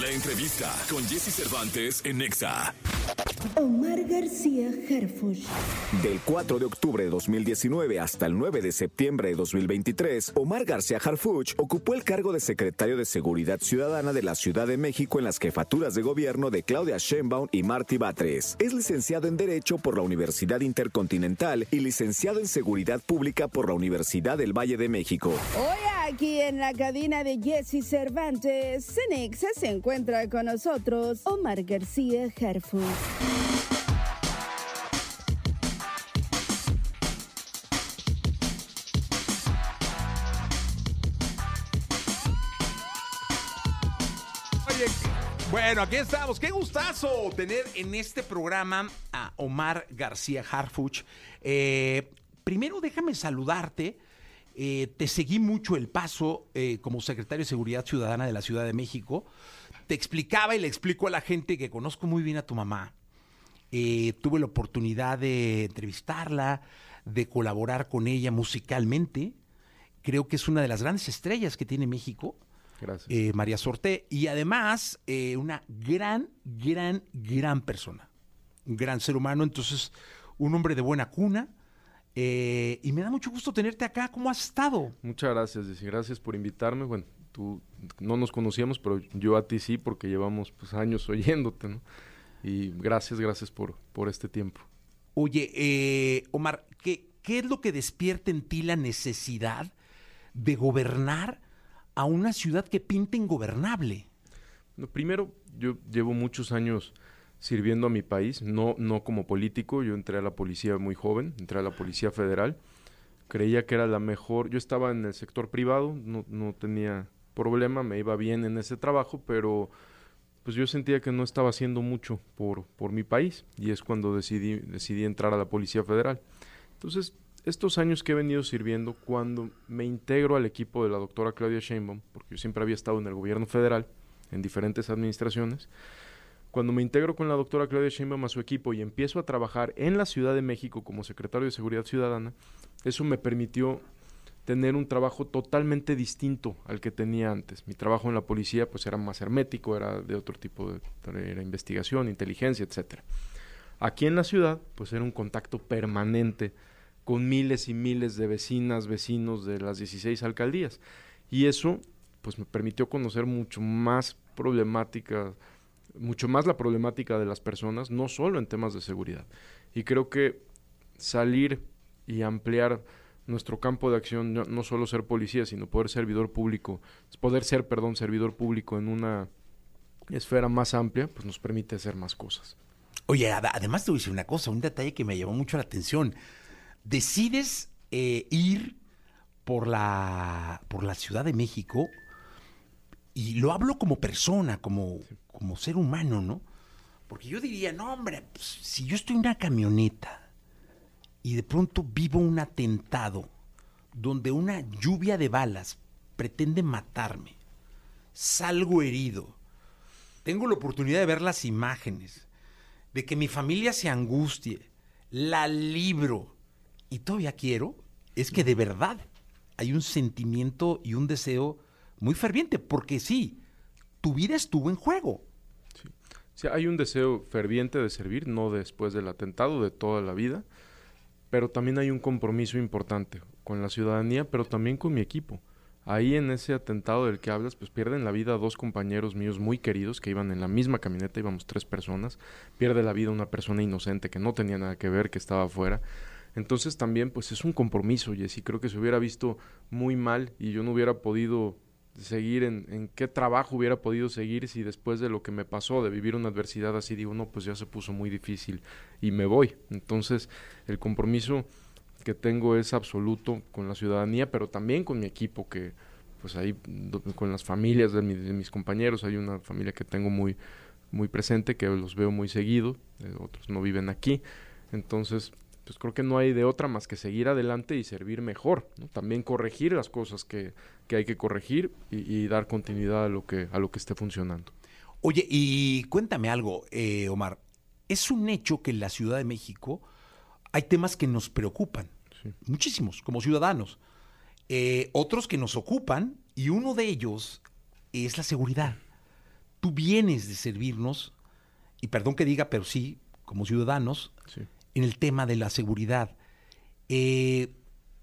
La entrevista con Jesse Cervantes en Nexa. Omar García Harfuch. Del 4 de octubre de 2019 hasta el 9 de septiembre de 2023, Omar García Harfuch ocupó el cargo de secretario de Seguridad Ciudadana de la Ciudad de México en las jefaturas de gobierno de Claudia Sheinbaum y Martí Batres. Es licenciado en Derecho por la Universidad Intercontinental y licenciado en Seguridad Pública por la Universidad del Valle de México. Aquí en la cabina de Jesse Cervantes, Cenexa se encuentra con nosotros Omar García Harfuch. Oye, bueno, aquí estamos. Qué gustazo tener en este programa a Omar García Harfuch. Eh, primero déjame saludarte. Eh, te seguí mucho el paso eh, como secretario de Seguridad Ciudadana de la Ciudad de México. Te explicaba y le explico a la gente que conozco muy bien a tu mamá. Eh, tuve la oportunidad de entrevistarla, de colaborar con ella musicalmente. Creo que es una de las grandes estrellas que tiene México. Gracias. María Sorté, y además una gran, gran, gran persona, un gran ser humano, entonces un hombre de buena cuna, eh, y me da mucho gusto tenerte acá, ¿cómo has estado? Muchas gracias, Jessy. Gracias por invitarme. Bueno, tú no nos conocíamos, pero yo a ti sí, porque llevamos pues, años oyéndote, ¿no? Y gracias, gracias por, por este tiempo. Oye, eh, Omar, ¿qué, ¿qué es lo que despierta en ti la necesidad de gobernar a una ciudad que pinta ingobernable? Primero, yo llevo muchos años sirviendo a mi país, no, no como político, yo entré a la policía muy joven, entré a la Policía Federal, creía que era la mejor, yo estaba en el sector privado, no, no tenía problema, me iba bien en ese trabajo, pero pues yo sentía que no estaba haciendo mucho por, por mi país y es cuando decidí, decidí entrar a la Policía Federal. Entonces, estos años que he venido sirviendo, cuando me integro al equipo de la doctora Claudia Sheinbaum, porque yo siempre había estado en el gobierno federal, en diferentes administraciones, cuando me integro con la doctora Claudia Sheinbaum a su equipo y empiezo a trabajar en la Ciudad de México como secretario de Seguridad Ciudadana, eso me permitió tener un trabajo totalmente distinto al que tenía antes. Mi trabajo en la policía pues era más hermético, era de otro tipo de era investigación, inteligencia, etcétera. Aquí en la ciudad pues era un contacto permanente con miles y miles de vecinas, vecinos de las 16 alcaldías. Y eso pues me permitió conocer mucho más problemática, mucho más la problemática de las personas, no solo en temas de seguridad. Y creo que salir y ampliar nuestro campo de acción, no, no solo ser policía, sino poder servidor público, poder ser, perdón, servidor público en una esfera más amplia, pues nos permite hacer más cosas. Oye, ad- además te voy a decir una cosa, un detalle que me llamó mucho la atención. Decides eh, ir por la, por la Ciudad de México y lo hablo como persona, como, como ser humano, ¿no? Porque yo diría, no, hombre, pues, si yo estoy en una camioneta y de pronto vivo un atentado donde una lluvia de balas pretende matarme, salgo herido, tengo la oportunidad de ver las imágenes, de que mi familia se angustie, la libro y todavía quiero, es que de verdad hay un sentimiento y un deseo muy ferviente, porque sí, tu vida estuvo en juego. Hay un deseo ferviente de servir, no después del atentado, de toda la vida, pero también hay un compromiso importante con la ciudadanía, pero también con mi equipo. Ahí en ese atentado del que hablas, pues pierden la vida dos compañeros míos muy queridos que iban en la misma camioneta, íbamos tres personas, pierde la vida una persona inocente que no tenía nada que ver, que estaba afuera. Entonces también pues es un compromiso, y creo que se hubiera visto muy mal y yo no hubiera podido seguir en, en qué trabajo hubiera podido seguir si después de lo que me pasó, de vivir una adversidad así, digo, no, pues ya se puso muy difícil y me voy. Entonces, el compromiso que tengo es absoluto con la ciudadanía, pero también con mi equipo, que pues ahí con las familias de, mi- de mis compañeros, hay una familia que tengo muy, muy presente, que los veo muy seguido, eh, otros no viven aquí. Entonces, pues creo que no hay de otra más que seguir adelante y servir mejor, ¿no? También corregir las cosas que, que hay que corregir y, y dar continuidad a lo que, a lo que esté funcionando. Oye, y cuéntame algo, eh, Omar. Es un hecho que en la Ciudad de México hay temas que nos preocupan, Sí. muchísimos, como ciudadanos. Eh, otros que nos ocupan, y uno de ellos es la seguridad. tú vienes de servirnos, y perdón que diga, pero sí, como ciudadanos, Sí. En el tema de la seguridad. Eh,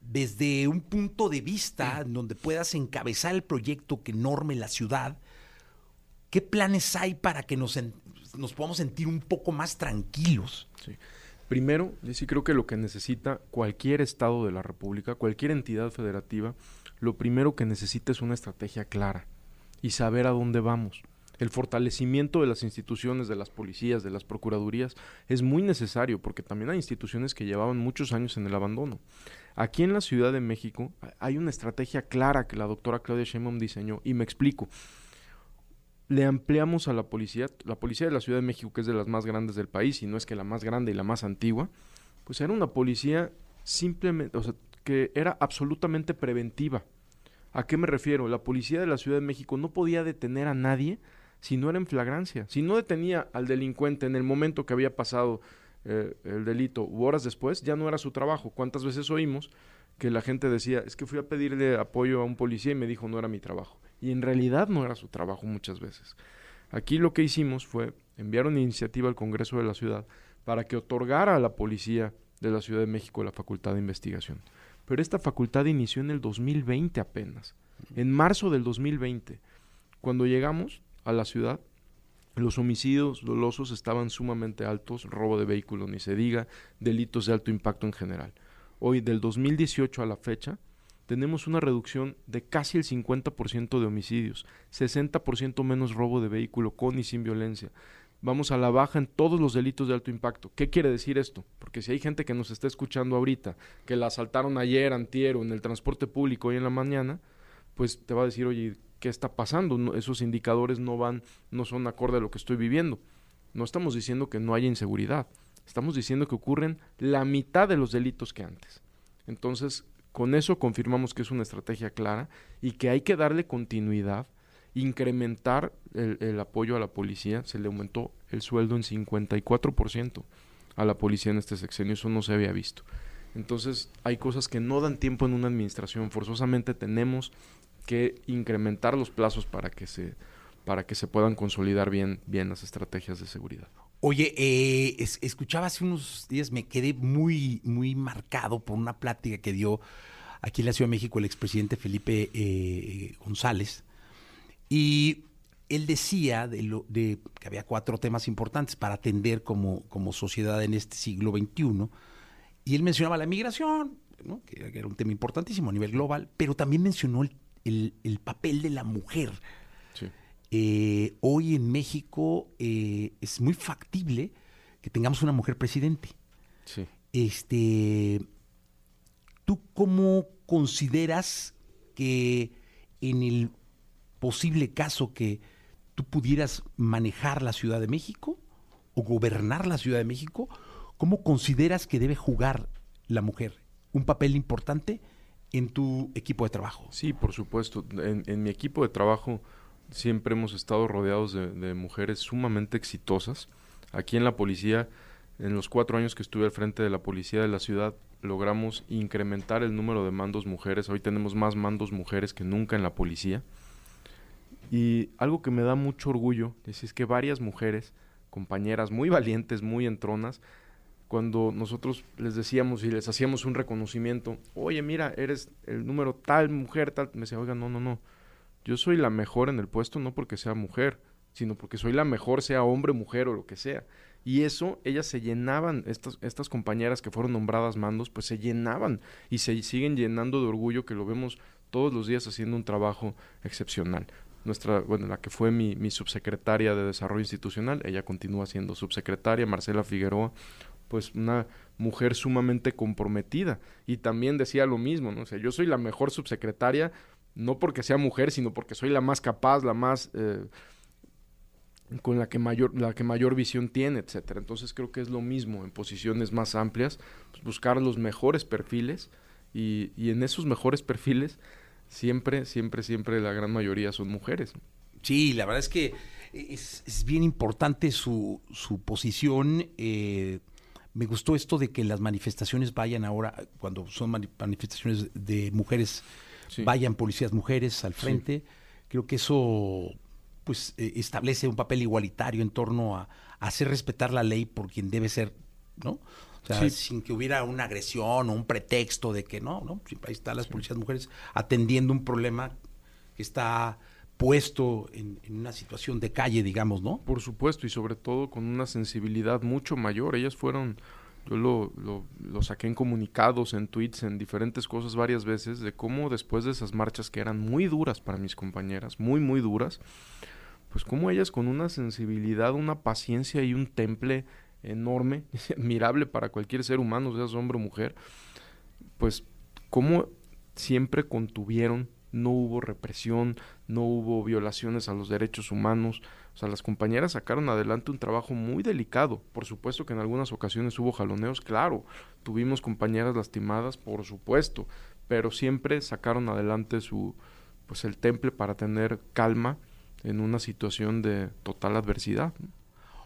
desde un punto de vista en donde puedas encabezar el proyecto que norme la ciudad, ¿qué planes hay para que nos, nos podamos sentir un poco más tranquilos? Sí. Primero, yo sí creo que lo que necesita cualquier estado de la República, cualquier entidad federativa, lo primero que necesita es una estrategia clara y saber a dónde vamos. El fortalecimiento de las instituciones, de las policías, de las procuradurías, es muy necesario porque también hay instituciones que llevaban muchos años en el abandono. Aquí en la Ciudad de México hay una estrategia clara que la doctora Claudia Sheinbaum diseñó y me explico. Le ampliamos a la policía, la policía de la Ciudad de México, que es de las más grandes del país, y no es que la más grande y la más antigua, pues era una policía simplemente, o sea, que era absolutamente preventiva. ¿A qué me refiero? La policía de la Ciudad de México no podía detener a nadie si no era en flagrancia. Si no detenía al delincuente en el momento que había pasado eh, el delito u horas después, ya no era su trabajo. ¿Cuántas veces oímos que la gente decía, es que fui a pedirle apoyo a un policía y me dijo no era mi trabajo? Y en realidad no era su trabajo muchas veces. Aquí lo que hicimos fue enviar una iniciativa al Congreso de la Ciudad para que otorgara a la policía de la Ciudad de México la facultad de investigación. Pero esta facultad inició en el 2020 apenas, en marzo del 2020. Cuando llegamos a la ciudad, los homicidios dolosos estaban sumamente altos, robo de vehículos ni se diga, delitos de alto impacto en general. Hoy, del 2018 a la fecha, tenemos una reducción de casi el 50% de homicidios, 60% menos robo de vehículo con y sin violencia. Vamos a la baja en todos los delitos de alto impacto. ¿Qué quiere decir esto? Porque si hay gente que nos está escuchando ahorita, que la asaltaron ayer, antier en el transporte público hoy en la mañana, pues te va a decir, oye, ¿qué está pasando? Esos indicadores no van, no son acorde a lo que estoy viviendo. No estamos diciendo que no haya inseguridad. Estamos diciendo que ocurren la mitad de los delitos que antes. Entonces, con eso confirmamos que es una estrategia clara y que hay que darle continuidad, incrementar el, el apoyo a la policía. Se le aumentó el sueldo en 54% a la policía en este sexenio. Eso no se había visto. Entonces, hay cosas que no dan tiempo en una administración. Forzosamente tenemos que incrementar los plazos para que se para que se puedan consolidar bien, bien las estrategias de seguridad. Oye, eh, es- escuchaba hace unos días, me quedé muy, muy marcado por una plática que dio aquí en la Ciudad de México el expresidente Felipe eh, González. Y él decía de que había cuatro temas importantes para atender como, como sociedad en este siglo XXI. Y él mencionaba la migración, que era un tema importantísimo a nivel global, pero también mencionó el, el- el papel de la mujer. Sí. Eh, hoy en México eh, es muy factible que tengamos una mujer presidente. Sí. Este, ¿Tú cómo consideras que en el posible caso que tú pudieras manejar la Ciudad de México o gobernar la Ciudad de México, cómo consideras que debe jugar la mujer un papel importante en tu equipo de trabajo? Sí, por supuesto. En, mi equipo de trabajo siempre hemos estado rodeados de, de mujeres sumamente exitosas. Aquí en la policía, en los cuatro años que estuve al frente de la policía de la ciudad, logramos incrementar el número de mandos mujeres. Hoy tenemos más mandos mujeres que nunca en la policía. Y algo que me da mucho orgullo es, es que varias mujeres, compañeras muy valientes, muy entronas, cuando nosotros les decíamos y les hacíamos un reconocimiento, oye, mira, eres el número tal, mujer, tal, me decía, oiga, no, no, no, yo soy la mejor en el puesto no porque sea mujer, sino porque soy la mejor, sea hombre, mujer o lo que sea. Y eso, ellas se llenaban, estas, estas compañeras que fueron nombradas mandos, pues se llenaban y se siguen llenando de orgullo que lo vemos todos los días haciendo un trabajo excepcional. Nuestra, bueno, la que fue mi, mi subsecretaria de Desarrollo Institucional, ella continúa siendo subsecretaria, Marcela Figueroa, pues una mujer sumamente comprometida. Y también decía lo mismo, ¿no? O sea, yo soy la mejor subsecretaria, no porque sea mujer, sino porque soy la más capaz, la más... eh, con la que mayor la que mayor visión tiene, etcétera. Entonces creo que es lo mismo en posiciones más amplias, pues, buscar los mejores perfiles y, y en esos mejores perfiles siempre, siempre, siempre la gran mayoría son mujeres. Sí, la verdad es que es, es bien importante su, su posición. eh, me gustó esto de que las manifestaciones vayan ahora, cuando son mani- manifestaciones de mujeres, Sí. vayan policías mujeres al frente. Creo que eso pues eh, establece un papel igualitario en torno a, a hacer respetar la ley por quien debe ser, ¿no? O sea, Sí. sin que hubiera una agresión o un pretexto de que no, ¿no? Ahí están las policías mujeres atendiendo un problema que está puesto en, una situación de calle, digamos, ¿no? Por supuesto, y sobre todo con una sensibilidad mucho mayor. Ellas fueron, yo lo, lo, lo saqué en comunicados, en tweets, en diferentes cosas varias veces, de cómo después de esas marchas que eran muy duras para mis compañeras, muy, muy duras, pues cómo ellas con una sensibilidad, una paciencia y un temple enorme, admirable para cualquier ser humano, seas hombre o mujer, pues cómo siempre contuvieron, no hubo represión, no hubo violaciones a los derechos humanos. O sea, las compañeras sacaron adelante un trabajo muy delicado. Por supuesto que en algunas ocasiones hubo jaloneos, claro. Tuvimos compañeras lastimadas, por supuesto. Pero siempre sacaron adelante su, pues el temple para tener calma en una situación de total adversidad.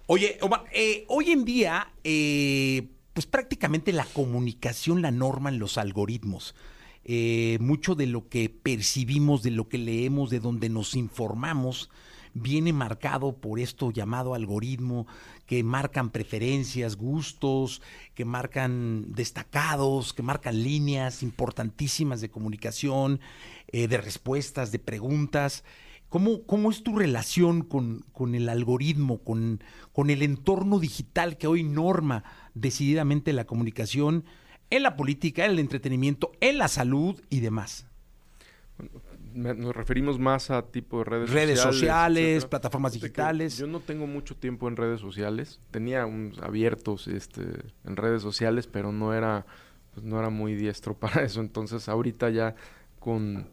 Oye, Omar, eh, hoy en día, eh, pues prácticamente la comunicación la norman los algoritmos. Eh, mucho de lo que percibimos, de lo que leemos, de donde nos informamos, viene marcado por esto llamado algoritmo, que marcan preferencias, gustos, que marcan destacados, que marcan líneas importantísimas de comunicación, eh, de respuestas, de preguntas. ¿Cómo, cómo es tu relación con, con el algoritmo, con, con el entorno digital que hoy norma decididamente la comunicación en la política, en el entretenimiento, en la salud y demás? Nos referimos más a tipo de redes, Redes sociales, plataformas digitales. Yo no tengo mucho tiempo en redes sociales. Tenía abiertos este, en redes sociales, pero no era, pues, no era muy diestro para eso. Entonces, ahorita ya con,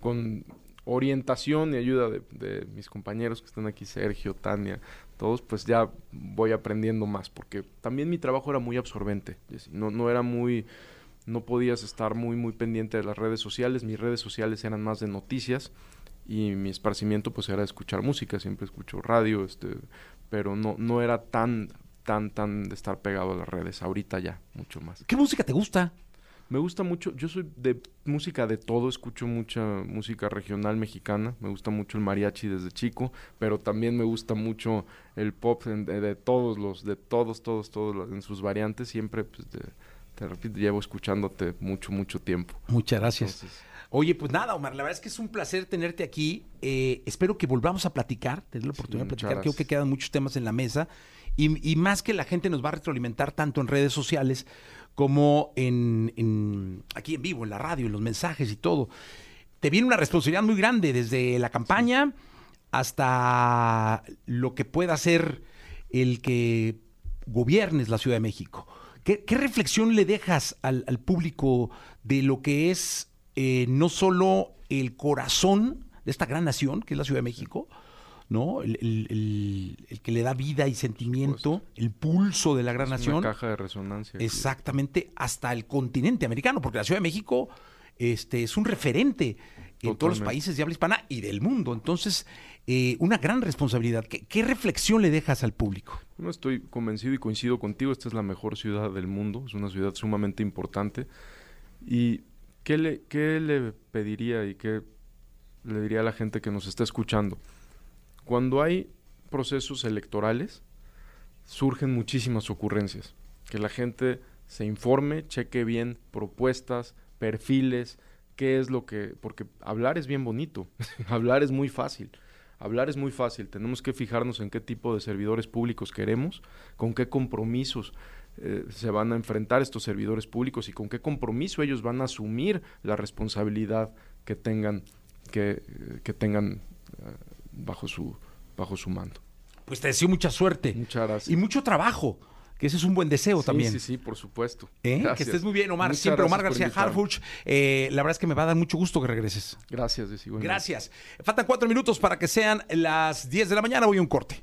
con orientación y ayuda de, de mis compañeros que están aquí, Sergio, Tania, todos, pues ya voy aprendiendo más, porque también mi trabajo era muy absorbente. No, no era muy, no podías estar muy, muy pendiente de las redes sociales. Mis redes sociales eran más de noticias y mi esparcimiento pues era escuchar música, siempre escucho radio, este, pero no, no era tan, tan, tan de estar pegado a las redes. Ahorita ya, mucho más. ¿Qué música te gusta? Me gusta mucho, yo soy de música de todo, escucho mucha música regional mexicana, me gusta mucho el mariachi desde chico, pero también me gusta mucho el pop de, de todos los, de todos, todos, todos en sus variantes, siempre, pues, de- te repito, llevo escuchándote mucho, mucho tiempo. Muchas gracias. Entonces, Oye, pues nada, Omar, la verdad es que es un placer tenerte aquí. Eh, espero que volvamos a platicar, tener la oportunidad de platicar. Creo que quedan muchos temas en la mesa. Y, y más que la gente nos va a retroalimentar tanto en redes sociales como en, en- aquí en vivo, en la radio, en los mensajes y todo. Te viene una responsabilidad muy grande desde la campaña hasta lo que pueda ser el que gobiernes la Ciudad de México. ¿Qué, reflexión le dejas al, al público de lo que es eh, no solo el corazón de esta gran nación, que es la Ciudad de México, ¿no? El, el- el- el que le da vida y sentimiento, el pulso de la gran es nación. una caja de resonancia. Exactamente, hasta el continente americano, porque la Ciudad de México este, es un referente en todos los países de habla hispana y del mundo. Entonces, eh, una gran responsabilidad. ¿Qué, qué reflexión le dejas al público? No estoy convencido y coincido contigo, esta es la mejor ciudad del mundo, es una ciudad sumamente importante. ¿Y qué le, qué le pediría y qué le diría a la gente que nos está escuchando? Cuando hay procesos electorales, surgen muchísimas ocurrencias. Que la gente se informe, cheque bien propuestas, perfiles, qué es lo que... Porque hablar es bien bonito, hablar es muy fácil. Hablar es muy fácil, tenemos que fijarnos en qué tipo de servidores públicos queremos, con qué compromisos eh, se van a enfrentar estos servidores públicos y con qué compromiso ellos van a asumir la responsabilidad que tengan, que, eh, que tengan eh, bajo, su, bajo su mando. Pues te deseo mucha suerte Muchas gracias. y mucho trabajo, que ese es un buen deseo Sí, también. Sí, sí, por supuesto. ¿Eh? Que estés muy bien, Omar. Muchas Siempre Omar García. Harfuch. Eh, la verdad es que me va a dar mucho gusto que regreses. Gracias. Gracias. Faltan cuatro minutos para que sean las 10 de la mañana. Voy a un corte.